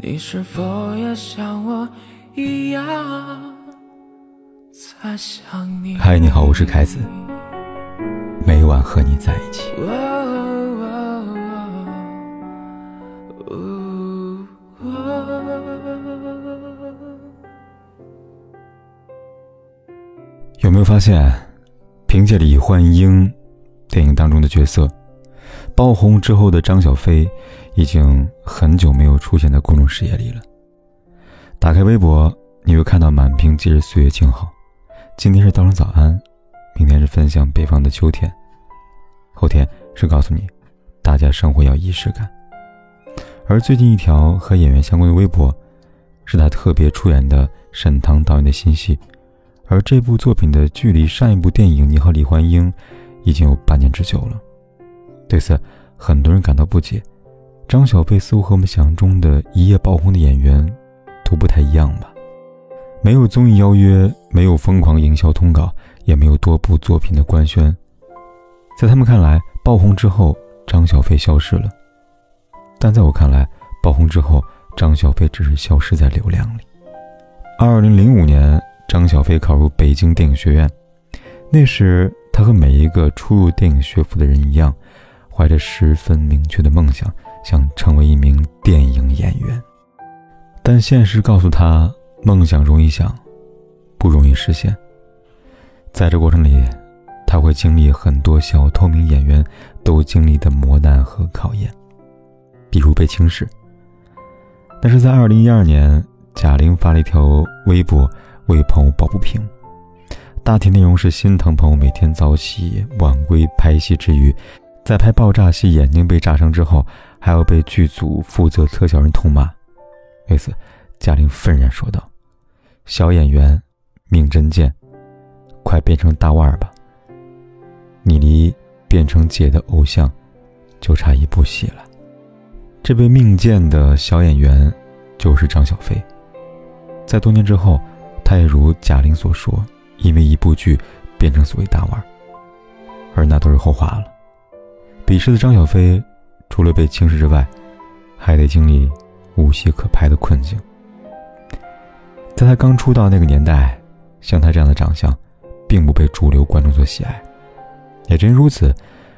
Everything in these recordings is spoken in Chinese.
你是否也像我一样在想你？嗨，你好，我是凯子，每晚和你在一起。有没有发现，凭借李焕英电影当中的角色爆红之后的张小菲？已经很久没有出现在公众视野里了。打开微博，你会看到满屏皆是岁月静好。今天是道声早安，明天是分享北方的秋天，后天是告诉你，大家生活要仪式感。而最近一条和演员相关的微博，是他特别出演的沈腾导演的新戏，而这部作品的距离上一部电影《你和李焕英》已经有半年之久了。对此，很多人感到不解。张小斐似乎和我们想象中的一夜爆红的演员都不太一样吧？没有综艺邀约，没有疯狂营销通告，也没有多部作品的官宣。在他们看来，爆红之后，张小斐消失了；但在我看来，爆红之后，张小斐只是消失在流量里。二零零五年，张小斐考入北京电影学院，那时他和每一个初入电影学府的人一样，怀着十分明确的梦想。想成为一名电影演员，但现实告诉他，梦想容易想，不容易实现。在这过程里，他会经历很多小透明演员都经历的磨难和考验，比如被轻视。但是在二零一二年，贾玲发了一条微博为朋友抱不平，大体内容是心疼朋友每天早起晚归拍戏之余。在拍爆炸戏，眼睛被炸伤之后，还要被剧组负责特效人痛骂。为此，贾玲愤然说道：“小演员，命真贱，快变成大腕儿吧！你离变成姐的偶像，就差一部戏了。”这位命贱的小演员，就是张小斐。在多年之后，他也如贾玲所说，因为一部剧变成所谓大腕儿，而那都是后话了。彼时的张小斐，除了被轻视之外，还得经历无戏可拍的困境。在他刚出道那个年代，像他这样的长相，并不被主流观众所喜爱。也正如此，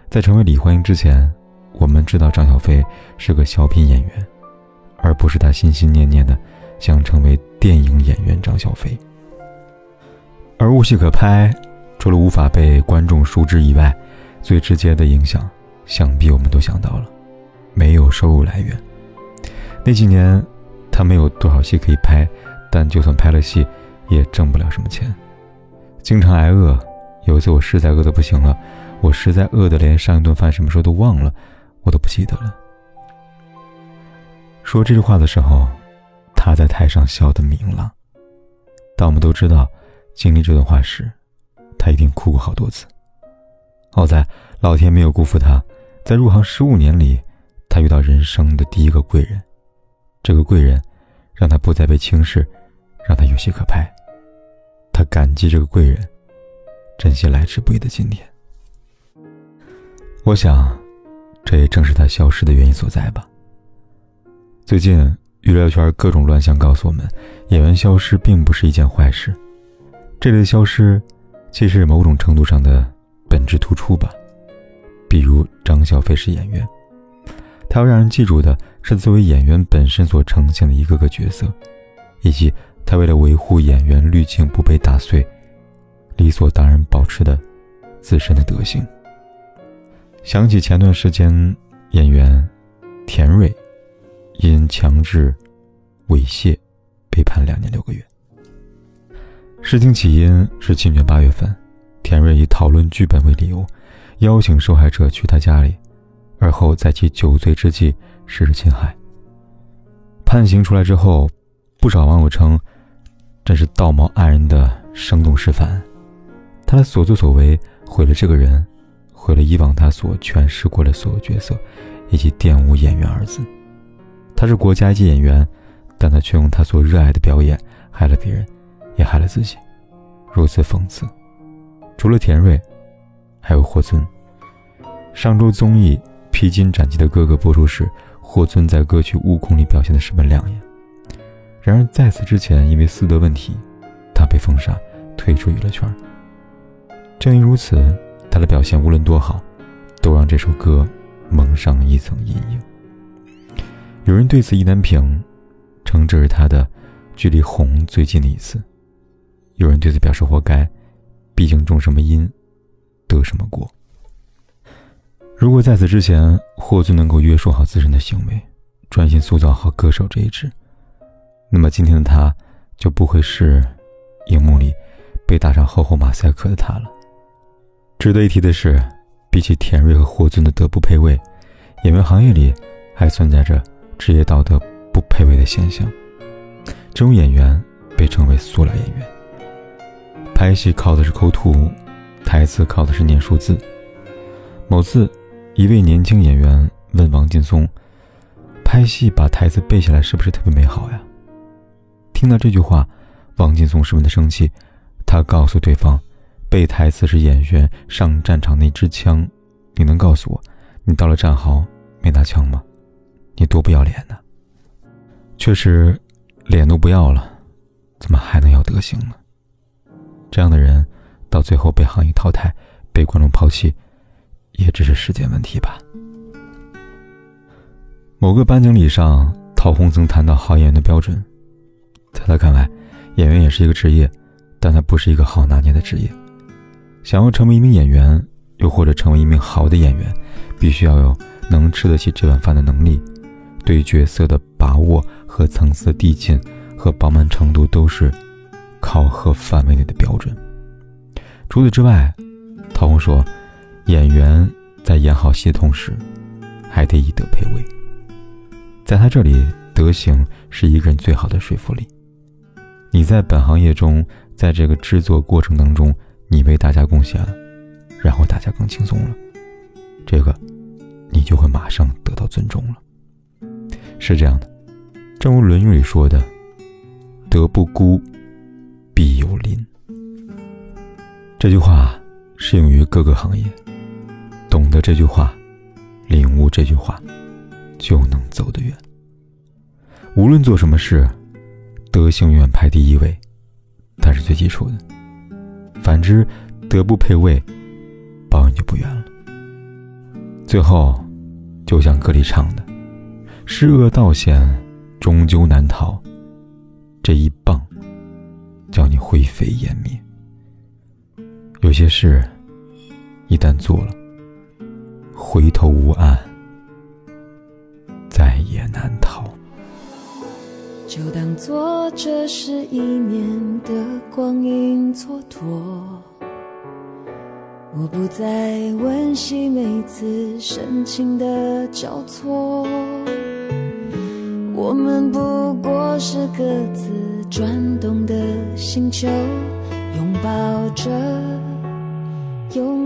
在成为李焕英之前，我们知道张小斐是个小品演员，而不是他心心念念的想成为电影演员张小斐。而无戏可拍，除了无法被观众熟知以外，最直接的影响。想必我们都想到了，没有收入来源。那几年，他没有多少戏可以拍，但就算拍了戏，也挣不了什么钱，经常挨饿。有一次，我实在饿得不行了，我实在饿得连上一顿饭什么时候都忘了，我都不记得了。说这句话的时候，他在台上笑得明朗，但我们都知道，经历这段话时，他一定哭过好多次。好在老天没有辜负他。在入行十五年里，他遇到人生的第一个贵人，这个贵人让他不再被轻视，让他有戏可拍。他感激这个贵人，珍惜来之不易的今天。我想，这也正是他消失的原因所在吧。最近娱乐圈各种乱象告诉我们，演员消失并不是一件坏事。这类消失，其实是某种程度上的本质突出吧。比如张小斐是演员，他要让人记住的是作为演员本身所呈现的一个个角色，以及他为了维护演员滤镜不被打碎，理所当然保持的自身的德行。想起前段时间演员田蕊因强制猥亵被判两年六个月，事情起因是去年八月份，田蕊以讨论剧本为理由。邀请受害者去他家里，而后在其酒醉之际实施侵害。判刑出来之后，不少网友称，这是道貌岸然的生动示范。他的所作所为毁了这个人，毁了以往他所诠释过的所有角色，以及玷污“演员”二字。他是国家级演员，但他却用他所热爱的表演害了别人，也害了自己，如此讽刺。除了田瑞。还有霍尊。上周综艺《披荆斩棘的哥哥》播出时，霍尊在歌曲《悟空》里表现的十分亮眼。然而在此之前，因为私德问题，他被封杀，退出娱乐圈。正因如此，他的表现无论多好，都让这首歌蒙上了一层阴影。有人对此意难平，称这是他的距离红最近的一次；有人对此表示活该，毕竟种什么因，得什么果。如果在此之前霍尊能够约束好自身的行为，专心塑造好歌手这一职，那么今天的他就不会是荧幕里被打上厚厚马赛克的他了。值得一提的是，比起田瑞和霍尊的德不配位，演员行业里还存在着职业道德不配位的现象。这种演员被称为“塑料演员”。拍戏靠的是抠图，台词靠的是念数字。某次，一位年轻演员问王劲松。拍戏把台词背下来是不是特别美好呀？听到这句话，王劲松十分的生气。他告诉对方，背台词是演员上战场那支枪。你能告诉我，你到了战壕没拿枪吗？你多不要脸呢！确实，脸都不要了，怎么还能要德行呢？这样的人，到最后被行业淘汰，被观众抛弃，也只是时间问题吧。某个颁奖礼上，陶虹曾谈到好演员的标准。在他看来，演员也是一个职业，但他不是一个好拿捏的职业。想要成为一名演员，又或者成为一名好的演员，必须要有能吃得起这碗饭的能力，对角色的把握和层次递进和饱满程度都是考核范围内的标准。除此之外，陶虹说，演员在演好戏的同时，还得以德配位。在他这里，德行是一个人最好的说服力。你在本行业中，在这个制作过程当中，你为大家贡献了，然后大家更轻松了，这个，你就会马上得到尊重了。是这样的，正如《论语》里说的：“德不孤，必有邻。”这句话适用于各个行业，懂得这句话，领悟这句话。就能走得远。无论做什么事，德行永远排第一位，它是最基础的。反之，德不配位，报应就不远了。最后，就像歌里唱的：“施恶道险，终究难逃。这一棒，叫你灰飞烟灭。”有些事，一旦做了，回头无岸。再也难逃。就当做这是一年的光阴蹉跎，我不再温习每次深情的交错。我们不过是各自转动的星球，拥抱着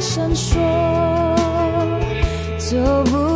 闪烁，走不